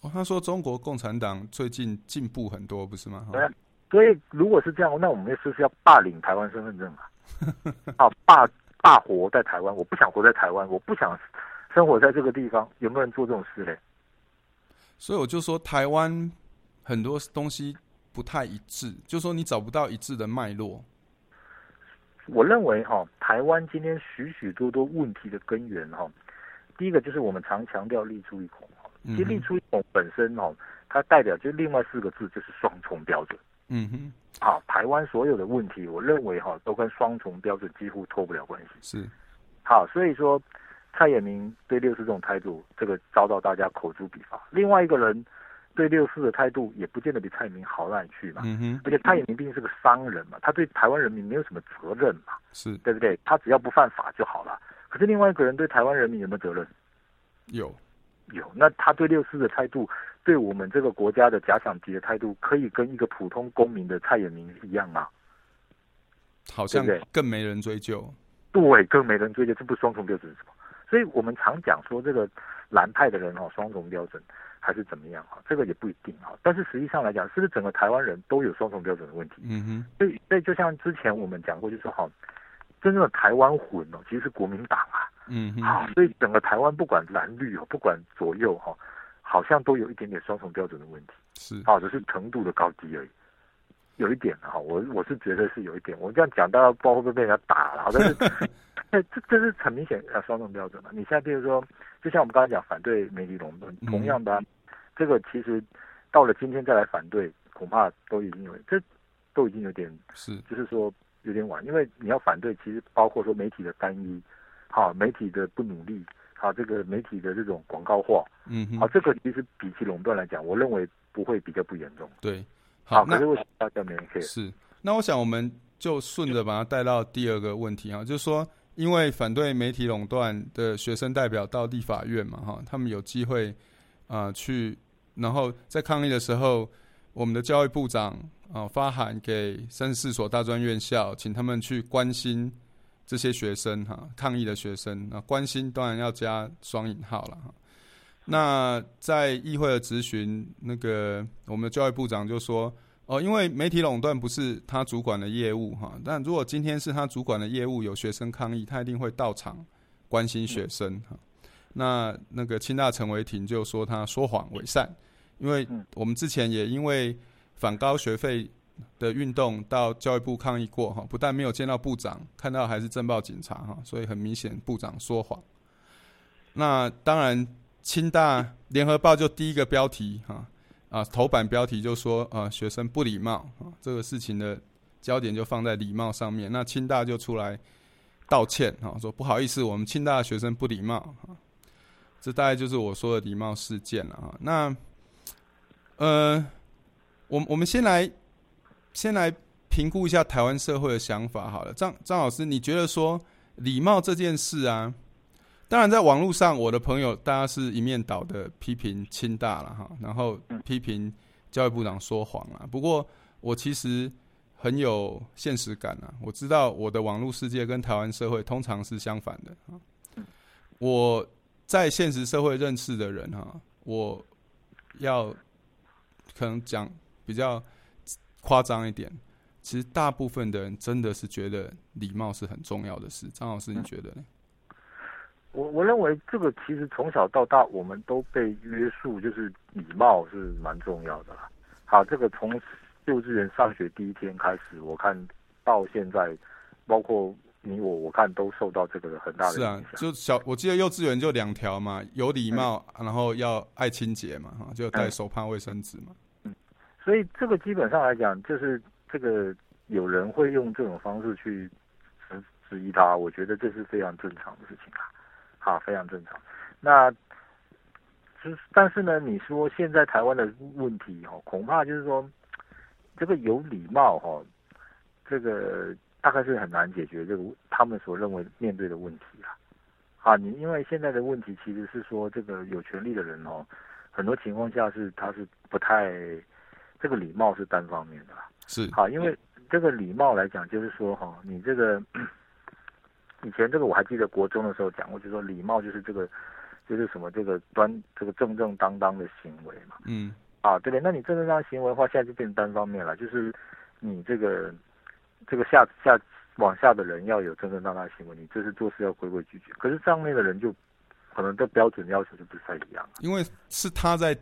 S2: 哦，他说中国共产党最近进步很多，不是吗？
S3: 对啊。所以如果是这样，那我们是不是要霸领台湾身份证啊？啊，霸霸活在台湾，我不想活在台湾，我不想生活在这个地方，有没有人做这种事嘞？
S2: 所以我就说，台湾很多东西。不太一致，就说你找不到一致的脉络。
S3: 我认为哈，台湾今天许许多多问题的根源哈，第一个就是我们常强调立出一孔哈，其实立出一孔本身哈，它代表就另外四个字就是双重标准。嗯哼，好，台湾所有的问题，我认为哈，都跟双重标准几乎脱不了关系。
S2: 是，
S3: 好，所以说蔡衍明对六四这种态度，这个遭到大家口诛笔伐。另外一个人。对六四的态度也不见得比蔡衍明好到哪里去嘛，嗯哼，而且蔡衍明毕竟是个商人嘛，他对台湾人民没有什么责任嘛，
S2: 是
S3: 对不对？他只要不犯法就好了。可是另外一个人对台湾人民有没有责任？
S2: 有，
S3: 有。那他对六四的态度对我们这个国家的假想敌的态度，可以跟一个普通公民的蔡衍明一样吗？
S2: 好像更没人追究。
S3: 对，对，更没人追究，这不双重标准是什么？所以我们常讲说，这个蓝派的人哦，双重标准还是怎么样哈？这个也不一定哈。但是实际上来讲，是不是整个台湾人都有双重标准的问题？
S2: 嗯哼。
S3: 所以，所以就像之前我们讲过，就是说哈，真正的台湾魂哦，其实是国民党啊。
S2: 嗯哼。
S3: 好，所以整个台湾不管蓝绿哦，不管左右哈，好像都有一点点双重标准的问题。
S2: 是。
S3: 啊，只是程度的高低而已。有一点哈，我我是觉得是有一点。我这样讲，大家不知道会不会被人家打了？但是，这这是很明显啊，双重标准嘛。你现在比如说，就像我们刚才讲反对媒体垄断，同样的、啊，这个其实到了今天再来反对，恐怕都已经有这都已经有点
S2: 是，
S3: 就是说有点晚。因为你要反对，其实包括说媒体的单一，好，媒体的不努力，好，这个媒体的这种广告化，
S2: 嗯，
S3: 好，这个其实比起垄断来讲，我认为不会比较不严重。
S2: 对。
S3: 好，那大家没人
S2: 是，那我想我们就顺着把它带到第二个问题啊，就是说，因为反对媒体垄断的学生代表到立法院嘛，哈，他们有机会啊、呃、去，然后在抗议的时候，我们的教育部长啊、呃、发函给三十四所大专院校，请他们去关心这些学生哈，抗议的学生，啊关心当然要加双引号了哈。那在议会的质询，那个我们的教育部长就说：“哦，因为媒体垄断不是他主管的业务哈，但如果今天是他主管的业务，有学生抗议，他一定会到场关心学生哈。”那那个清大陈为廷就说他说谎伪善，因为我们之前也因为反高学费的运动到教育部抗议过哈，不但没有见到部长，看到还是政报警察哈，所以很明显部长说谎。那当然。清大联合报就第一个标题哈啊，头版标题就说啊，学生不礼貌啊，这个事情的焦点就放在礼貌上面。那清大就出来道歉哈，说不好意思，我们清大学生不礼貌啊，这大概就是我说的礼貌事件了啊。那呃，我我们先来先来评估一下台湾社会的想法好了。张张老师，你觉得说礼貌这件事啊？当然，在网络上，我的朋友大家是一面倒的批评清大了哈，然后批评教育部长说谎了。不过，我其实很有现实感啊，我知道我的网络世界跟台湾社会通常是相反的。我在现实社会认识的人哈，我要可能讲比较夸张一点，其实大部分的人真的是觉得礼貌是很重要的事。张老师，你觉得呢？
S3: 我我认为这个其实从小到大我们都被约束，就是礼貌是蛮重要的啦。好，这个从幼稚园上学第一天开始，我看到现在，包括你我，我看都受到这个很大的影响。是啊，
S2: 就小我记得幼稚园就两条嘛，有礼貌，嗯，然后要爱清洁嘛，哈，就带手帕、卫生纸嘛。
S3: 嗯，所以这个基本上来讲，就是这个有人会用这种方式去质质疑他，我觉得这是非常正常的事情啊。好，非常正常。那，就是，但是呢，你说现在台湾的问题哦，恐怕就是说，这个有礼貌哈，这个大概是很难解决这个他们所认为面对的问题啦。啊，你因为现在的问题其实是说，这个有权利的人哦，很多情况下是他是不太这个礼貌是单方面的啦。
S2: 是。
S3: 好，因为这个礼貌来讲，就是说哈，你这个。以前这个我还记得国中的时候讲过，就是说礼貌就是这个，就是什么这个端这个正正当当的行为嘛。
S2: 嗯。
S3: 啊，对不对？那你正正当当行为的话，现在就变成单方面了，就是你这个这个下下往下的人要有正正当当的行为，你这是做事要规规矩矩。可是上面的人就可能的标准要求就不太一样。
S2: 因为是他在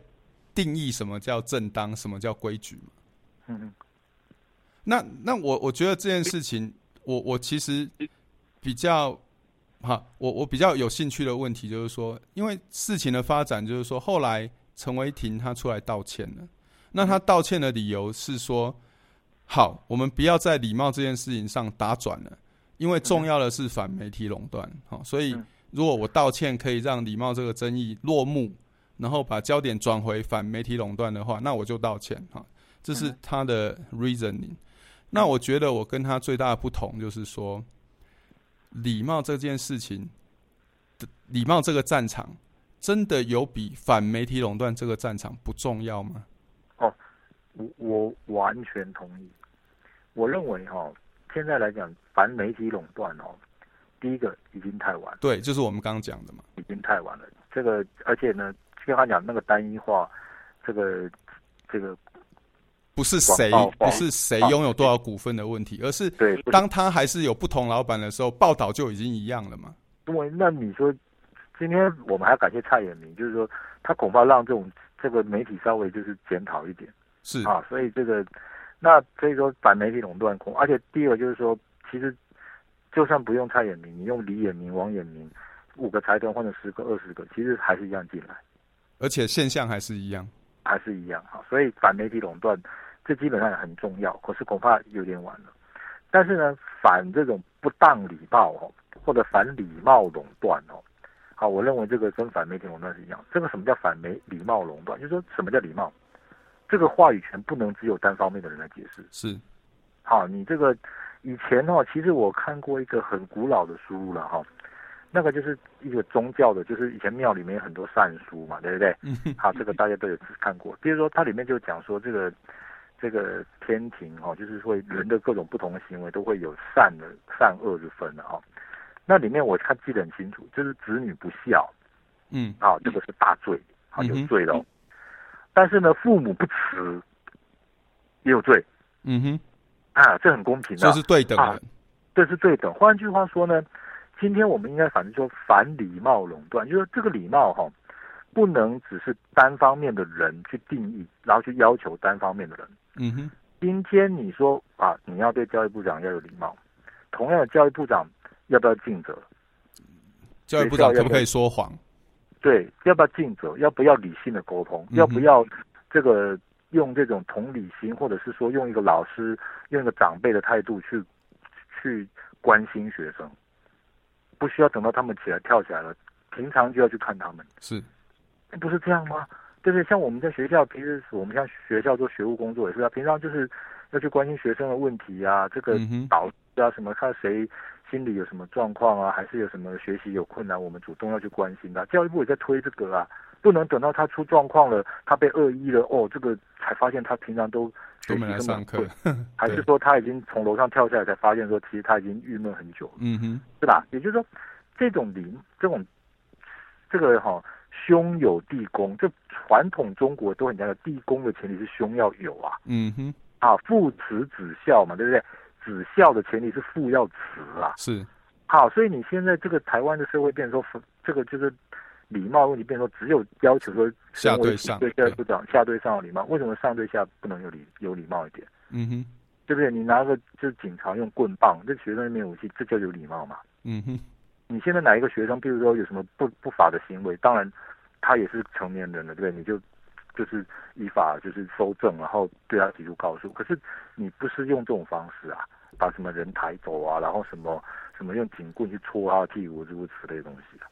S2: 定义什么叫正当，什么叫规矩嘛。
S3: 嗯嗯。
S2: 那那我我觉得这件事情，我我其实。比较，哈，我我比较有兴趣的问题就是说，因为事情的发展就是说，后来陈维廷他出来道歉了，那他道歉的理由是说，好，我们不要在礼貌这件事情上打转了，因为重要的是反媒体垄断，好，所以如果我道歉可以让礼貌这个争议落幕，然后把焦点转回反媒体垄断的话，那我就道歉，哈，这是他的 reasoning。那我觉得我跟他最大的不同就是说。礼貌这件事情，礼貌这个战场，真的有比反媒体垄断这个战场不重要吗？
S3: 哦，我我完全同意。我认为哈、哦，现在来讲反媒体垄断哦，第一个已经太晚。
S2: 对，就是我们刚刚讲的嘛，
S3: 已经太晚了。这个而且呢，就像他讲那个单一化，这个这个。
S2: 不是谁不是谁拥有多少股份的问题，而是当他还是有不同老板的时候，报道就已经一样了嘛。
S3: 因为，那你说今天我们还要感谢蔡衍明，就是说他恐怕让这种这个媒体稍微就是检讨一点，
S2: 是
S3: 啊，所以这个那所以说反媒体垄断恐，而且第二个就是说，其实就算不用蔡衍明，你用李衍明、王衍明五个财团换成十个、二十个，其实还是一样进来，
S2: 而且现象还是一样，
S3: 还是一样哈。所以反媒体垄断。这基本上也很重要，可是恐怕有点晚了。但是呢，反这种不当礼貌哦，或者反礼貌垄断哦，好，我认为这个跟反媒体垄断是一样。这个什么叫反媒礼貌垄断？就是说什么叫礼貌？这个话语权不能只有单方面的人来解释。
S2: 是，
S3: 好，你这个以前哦，其实我看过一个很古老的书了哈，那个就是一个宗教的，就是以前庙里面有很多善书嘛，对不对？好，这个大家都有看过。比如说它里面就讲说这个。这个天庭哦，就是会人的各种不同的行为都会有善的善恶之分的哈。那里面我看记得很清楚，就是子女不孝，嗯，啊，这个是大罪，啊，有罪的。但是呢，父母不慈也有罪，嗯哼，啊，这很公平的，
S2: 这是对等的，
S3: 这是对等。换句话说呢，今天我们应该反正说反礼貌垄断，就是这个礼貌哈，不能只是单方面的人去定义，然后去要求单方面的人。嗯哼，今天你说啊，你要对教育部长要有礼貌，同样的，教育部长要不要尽责？
S2: 教育部长可不可以说谎？
S3: 对，要不要尽责？要不要理性的沟通？嗯、要不要这个用这种同理心，或者是说用一个老师、用一个长辈的态度去去关心学生？不需要等到他们起来跳起来了，平常就要去看他们。
S2: 是，
S3: 不是这样吗？对不对？像我们在学校，平时我们像学校做学务工作也是啊，平常就是要去关心学生的问题啊，这个导师啊什么，看谁心里有什么状况啊，还是有什么学习有困难，我们主动要去关心的。教育部也在推这个啊，不能等到他出状况了，他被恶意了，哦，这个才发现他平常都学习这么
S2: 上课，
S3: 还是说他已经从楼上跳下来才发现说，其实他已经郁闷很久了，嗯哼，是吧？也就是说，这种零，这种这个哈。兄有弟恭，这传统中国都很讲究，弟恭的前提是兄要有啊。嗯哼，啊，父慈子孝嘛，对不对？子孝的前提是父要慈啊。
S2: 是，
S3: 好，所以你现在这个台湾的社会变成说，这个就是礼貌问题，变成说只有要求说
S2: 下对上，
S3: 对下不讲下对上有礼貌，为什么上对下不能有礼有礼貌一点？嗯哼，对不对？你拿个就是警察用棍棒，这学生没有武器，这叫有礼貌嘛？嗯哼。你现在哪一个学生，比如说有什么不不法的行为，当然他也是成年人了，对不对？你就就是依法就是搜证，然后对他提出告诉。可是你不是用这种方式啊，把什么人抬走啊，然后什么什么用警棍去戳他的屁股，诸如此类的东西啊。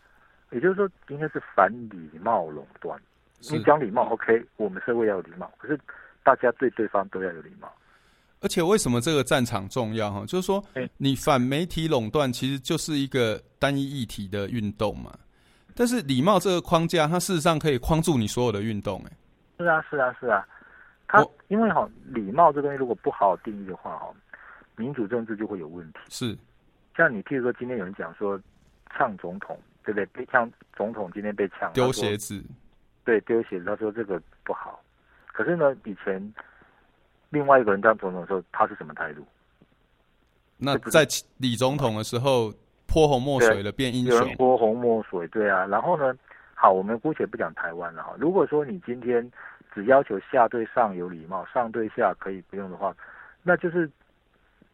S3: 也就是说，应该是反礼貌垄断。你讲礼貌，OK，我们社会要有礼貌，可是大家对对方都要有礼貌。
S2: 而且为什么这个战场重要？哈，就是说，你反媒体垄断其实就是一个单一议题的运动嘛。但是礼貌这个框架，它事实上可以框住你所有的运动。哎，
S3: 是啊，是啊，是啊。它因为哈，礼貌这东西如果不好好定义的话，哈，民主政治就会有问题。
S2: 是，
S3: 像你譬如说，今天有人讲说呛总统，对不对？被呛总统今天被呛
S2: 丢鞋子，
S3: 对，丢鞋子，他说这个不好。可是呢，以前。另外一个人当总统的时候，他是什么态度？
S2: 那在李总统的时候，泼红墨水了，变英雄。
S3: 泼红墨水，对啊。然后呢，好，我们姑且不讲台湾了哈。如果说你今天只要求下对上有礼貌，上对下可以不用的话，那就是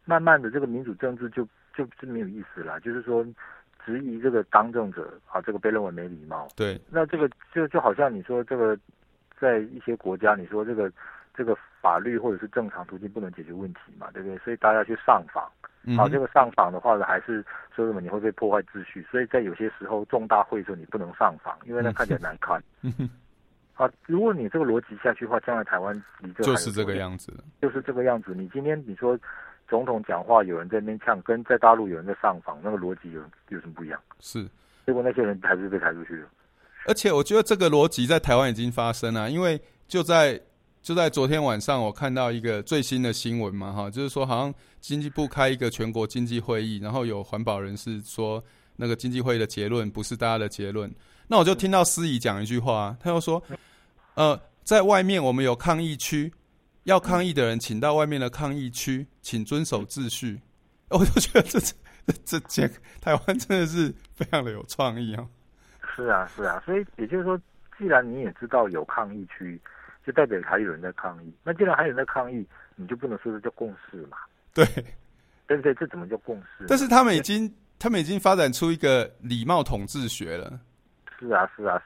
S3: 慢慢的这个民主政治就就是没有意思了。就是说，质疑这个当政者啊，这个被认为没礼貌。
S2: 对。
S3: 那这个就就好像你说这个，在一些国家，你说这个。这个法律或者是正常途径不能解决问题嘛，对不对？所以大家去上访，好、这个上访的话呢，还是说什么你会被破坏秩序，所以在有些时候重大会议你不能上访，因为那看起来难看。如果你这个逻辑下去的话，将来台湾
S2: 就是这个样子，
S3: 就是这个样子。你今天你说总统讲话有人在那边呛，跟在大陆有人在上访，那个逻辑有有什么不一样？
S2: 是，
S3: 结果那些人还是被抬出去了。
S2: 而且我觉得这个逻辑在台湾已经发生了，因为就在就在昨天晚上，我看到一个最新的新闻嘛，哈，就是说好像经济部开一个全国经济会议，然后有环保人士说那个经济会的结论不是大家的结论，那我就听到司仪讲一句话，他又说，呃，在外面我们有抗议区，要抗议的人请到外面的抗议区，请遵守秩序。我就觉得这这这这台湾真的是非常的有创意啊！
S3: 是啊，是啊，所以也就是说，既然你也知道有抗议区，就代表还有人在抗议。那既然还有人在抗议，你就不能说这叫共识嘛？
S2: 对，
S3: 对不对？这怎么叫共识？
S2: 但是他们已经，他们已经发展出一个礼貌统治学了。
S3: 是啊，是啊，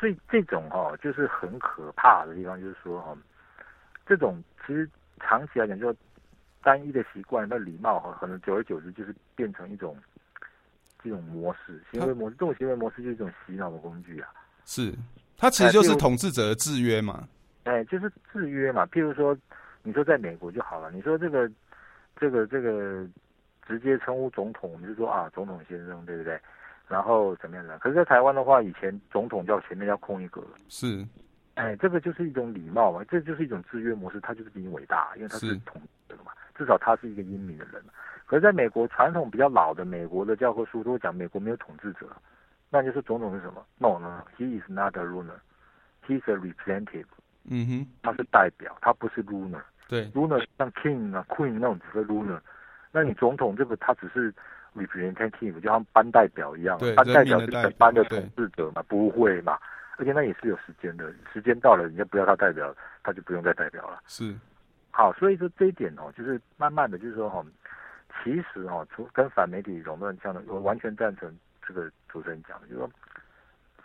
S3: 所以这种哈、哦，就是很可怕的地方，就是说哈、哦，这种其实长期来讲就。单一的习惯，那礼貌哈，可能久而久之就是变成一种这种模式，行为模式。这种行为模式就是一种洗脑的工具啊。
S2: 是，它其实就是统治者的制约嘛。
S3: 哎，就是制约嘛。譬如说，你说在美国就好了，你说这个这个这个直接称呼总统，你就说啊，总统先生，对不对？然后怎么样的？可是，在台湾的话，以前总统叫前面要空一格。
S2: 是。
S3: 哎，这个就是一种礼貌嘛，这就是一种制约模式，他就是比你伟大，因为他是统治的嘛。至少他是一个英明的人，可是在美国传统比较老的美国的教科书都会讲，美国没有统治者，那就是总统是什么？No no，he is not a ruler，he is a representative。
S2: 嗯哼，
S3: 他是代表，他不是 ruler。
S2: 对
S3: ，ruler 像 king 啊 queen 那种只是 ruler，那你总统这个他只是 representative，就像班代表一样，班代表是本班的统治者嘛，不会嘛？而且那也是有时间的，时间到了，人家不要他代表，他就不用再代表了。
S2: 是。
S3: 好，所以说这一点哦，就是慢慢的就是说哈，其实哦，从跟反媒体垄断这样的，我完全赞成这个主持人讲的，就是说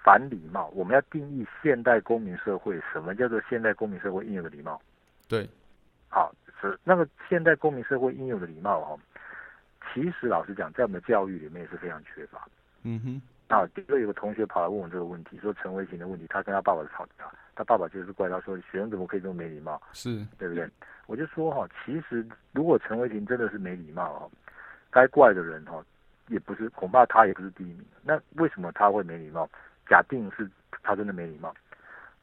S3: 反礼貌，我们要定义现代公民社会什么叫做现代公民社会应有的礼貌。
S2: 对，
S3: 好，是那个现代公民社会应有的礼貌哈，其实老实讲，在我们的教育里面也是非常缺乏。
S2: 嗯哼。
S3: 啊，第一个有个同学跑来问我这个问题，说陈伟霆的问题，他跟他爸爸吵架，他爸爸就是怪他说，学生怎么可以这么没礼貌，
S2: 是
S3: 对不对？我就说哈，其实如果陈伟霆真的是没礼貌哦，该怪的人哈，也不是，恐怕他也不是第一名。那为什么他会没礼貌？假定是他真的没礼貌，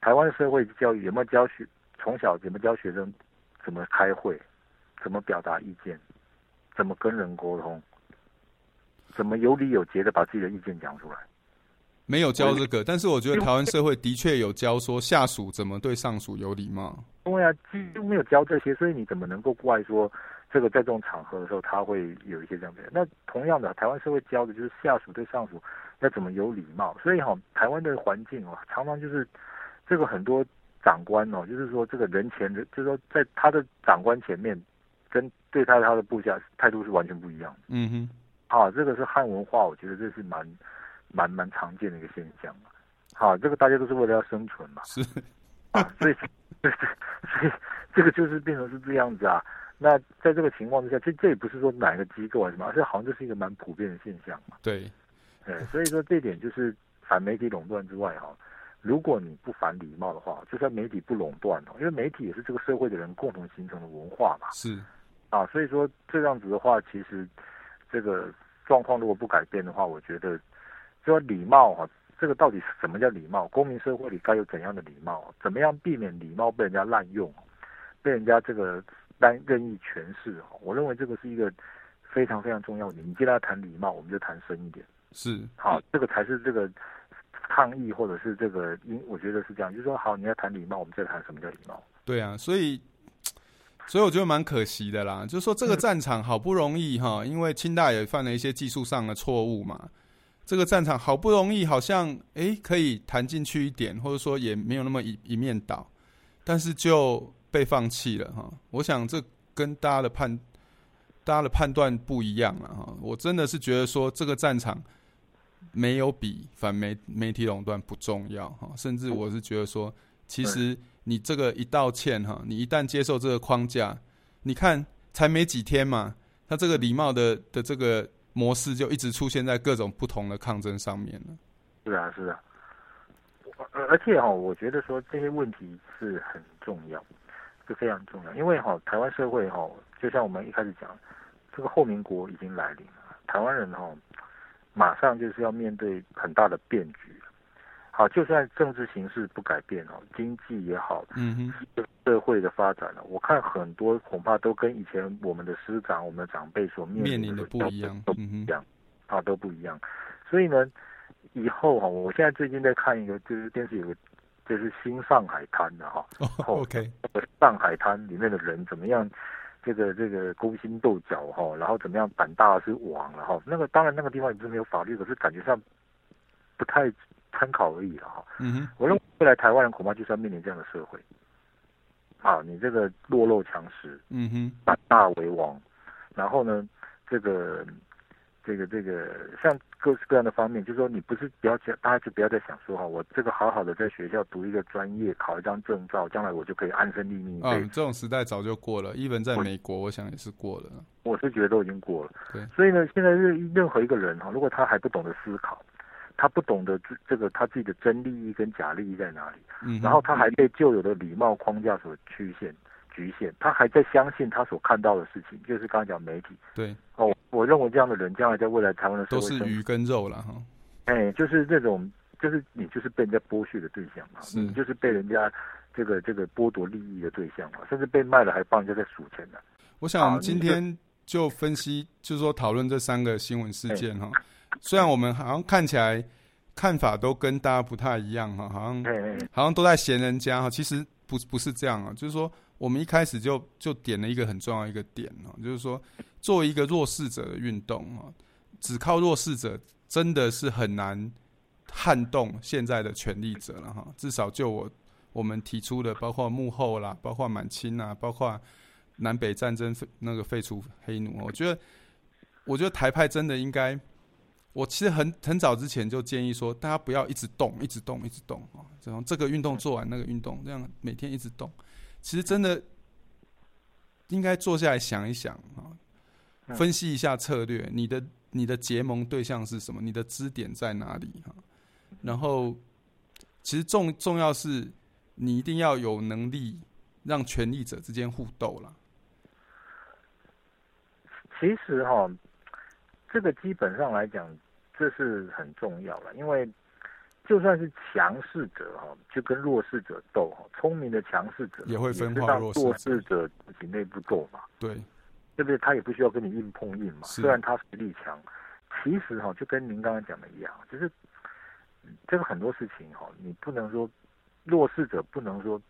S3: 台湾社会教育有没有教学？从小有没有教学生怎么开会，怎么表达意见，怎么跟人沟通？怎么有理有节的把自己的意见讲出来？
S2: 没有教这个，但是我觉得台湾社会的确有教说下属怎么对上属有礼貌。
S3: 对啊，几乎没有教这些，所以你怎么能够怪说这个在这种场合的时候他会有一些这样的？那同样的，台湾社会教的就是下属对上属要怎么有礼貌。所以哈，台湾的环境哦，常常就是这个很多长官哦，就是说这个人前的，就是说在他的长官前面跟对待他的部下态度是完全不一样的。
S2: 嗯哼。
S3: 啊，这个是汉文化，我觉得这是蛮蛮蛮常见的一个现象。好，这个大家都是为了要生存嘛。
S2: 是。
S3: 啊，所以，所以，所以这个就是变成是这样子啊。那在这个情况之下，这这也不是说哪个机构还是什么，而是好像就是一个蛮普遍的现象嘛。
S2: 对。
S3: 对，所以说这一点就是反媒体垄断之外哈，如果你不反礼貌的话，就算媒体不垄断哦，因为媒体也是这个社会的人共同形成的文化嘛。
S2: 是。
S3: 啊，所以说这样子的话，其实。这个状况如果不改变的话，我觉得，就说礼貌哈，这个到底是什么叫礼貌？公民社会里该有怎样的礼貌？怎么样避免礼貌被人家滥用，被人家这个单任意诠释？我认为这个是一个非常非常重要的。你既然要谈礼貌，我们就谈深一点。
S2: 是，
S3: 好，这个才是这个抗议或者是这个因，我觉得是这样。就是说，好，你要谈礼貌，我们再谈什么叫礼貌？
S2: 对啊，所以。所以我觉得蛮可惜的啦，就是说这个 战场好不容易哈，因为清大也犯了一些技术上的错误嘛，这个战场好不容易好像诶可以弹进去一点，或者说也没有那么一一面倒，但是就被放弃了哈。我想这跟大家的判大家的判断不一样了哈。我真的是觉得说这个战场没有比反媒媒体垄断不重要哈，甚至我是觉得说其实。你这个一道歉哈，你一旦接受这个框架，你看才没几天嘛，他这个礼貌的的这个模式就一直出现在各种不同的抗争上面了。
S3: 是啊，是啊，而而且哈，我觉得说这些问题是很重要，是非常重要，因为哈，台湾社会哈，就像我们一开始讲，这个后民国已经来临了，台湾人哈，马上就是要面对很大的变局。好，就算政治形势不改变哦，经济也好，
S2: 嗯
S3: 哼，社会的发展呢，我看很多恐怕都跟以前我们的师长、我们的长辈所面临的，
S2: 的不一样，
S3: 都不一样，啊，都不一样。所以呢，以后哈，我现在最近在看一个，就是电视有个，就是新上海滩的哈
S2: ，OK，
S3: 上海滩里面的人怎么样？这个这个勾心斗角哈，然后怎么样胆大是王了哈？那个当然那个地方也不是没有法律，可是感觉上不太参考而已了哈。
S2: 嗯哼，
S3: 我认为未来台湾人恐怕就是要面临这样的社会。啊，你这个弱肉强食，
S2: 嗯哼，
S3: 胆大为王，然后呢，这个。这个这个像各式各样的方面，就是说你不是不要讲，大家就不要再想说哈，我这个好好的在学校读一个专业，考一张证照，将来我就可以安身立命。
S2: 啊，这种时代早就过了，even 在美国，我想也是过了。
S3: 我是觉得都已经过了。
S2: 对，
S3: 所以呢，现在任任何一个人哈，如果他还不懂得思考，他不懂得这这个他自己的真利益跟假利益在哪里，
S2: 嗯，
S3: 然后他还被旧有的礼貌框架所局限。局限，他还在相信他所看到的事情，就是刚才讲媒体。
S2: 对
S3: 哦，我认为这样的人将来在未来台湾的社会
S2: 都是鱼跟肉了哈。
S3: 哎，就是这种，就是你就是被人家剥削的对象嘛，你就是被人家这个这个剥夺利益的对象嘛，甚至被卖了还帮人家在数钱呢。
S2: 我想我们今天就分析，就是说讨论这三个新闻事件哈。虽然我们好像看起来看法都跟大家不太一样哈，好像好像都在嫌人家哈，其实不不是这样啊，就是说。我们一开始就就点了一个很重要一个点哦，就是说，作为一个弱势者的运动啊，只靠弱势者真的是很难撼动现在的权力者了哈。至少就我我们提出的，包括幕后啦，包括满清啊，包括南北战争那个废除黑奴，我觉得，我觉得台派真的应该，我其实很很早之前就建议说，大家不要一直动，一直动，一直动啊，这样这个运动做完那个运动，这样每天一直动。其实真的应该坐下来想一想啊，分析一下策略。你的你的结盟对象是什么？你的支点在哪里？哈，然后其实重重要是，你一定要有能力让权力者之间互斗了。
S3: 其实哈，这个基本上来讲，这是很重要了，因为。就算是强势者哈，就跟弱势者斗哈，聪明的强势者
S2: 也会分化弱势
S3: 者自己内部斗嘛。
S2: 对，
S3: 对不对？他也不需要跟你硬碰硬嘛。虽然他实力强，其实哈，就跟您刚刚讲的一样，就是这个很多事情哈，你不能说弱势者不能说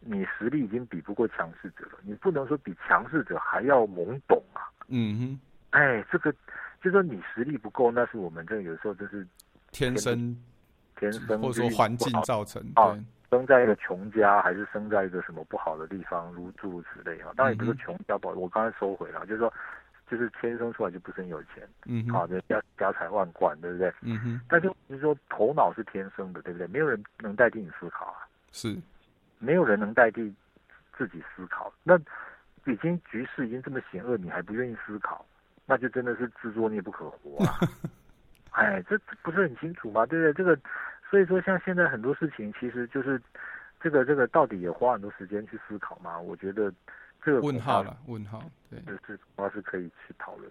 S3: 你实力已经比不过强势者了，你不能说比强势者还要懵懂啊。
S2: 嗯哼，
S3: 哎，这个就说你实力不够，那是我们这个有时候就是
S2: 天生。
S3: 天生
S2: 或者说环境造成
S3: 啊，生在一个穷家，还是生在一个什么不好的地方，如诸如此类啊。当然也不是穷家不好，我刚才收回了，就是说，就是天生出来就不是很有钱，
S2: 嗯，
S3: 好的家家财万贯，对不对？
S2: 嗯哼。
S3: 但是就是说，头脑是天生的，对不对？没有人能代替你思考啊，
S2: 是，
S3: 没有人能代替自己思考。那已经局势已经这么险恶，你还不愿意思考，那就真的是自作孽不可活啊！哎，这不是很清楚吗？对不对？这个。所以说，像现在很多事情，其实就是这个这个到底也花很多时间去思考嘛？我觉得这个
S2: 问号了，问号，对，
S3: 这是主要是可以去讨论的。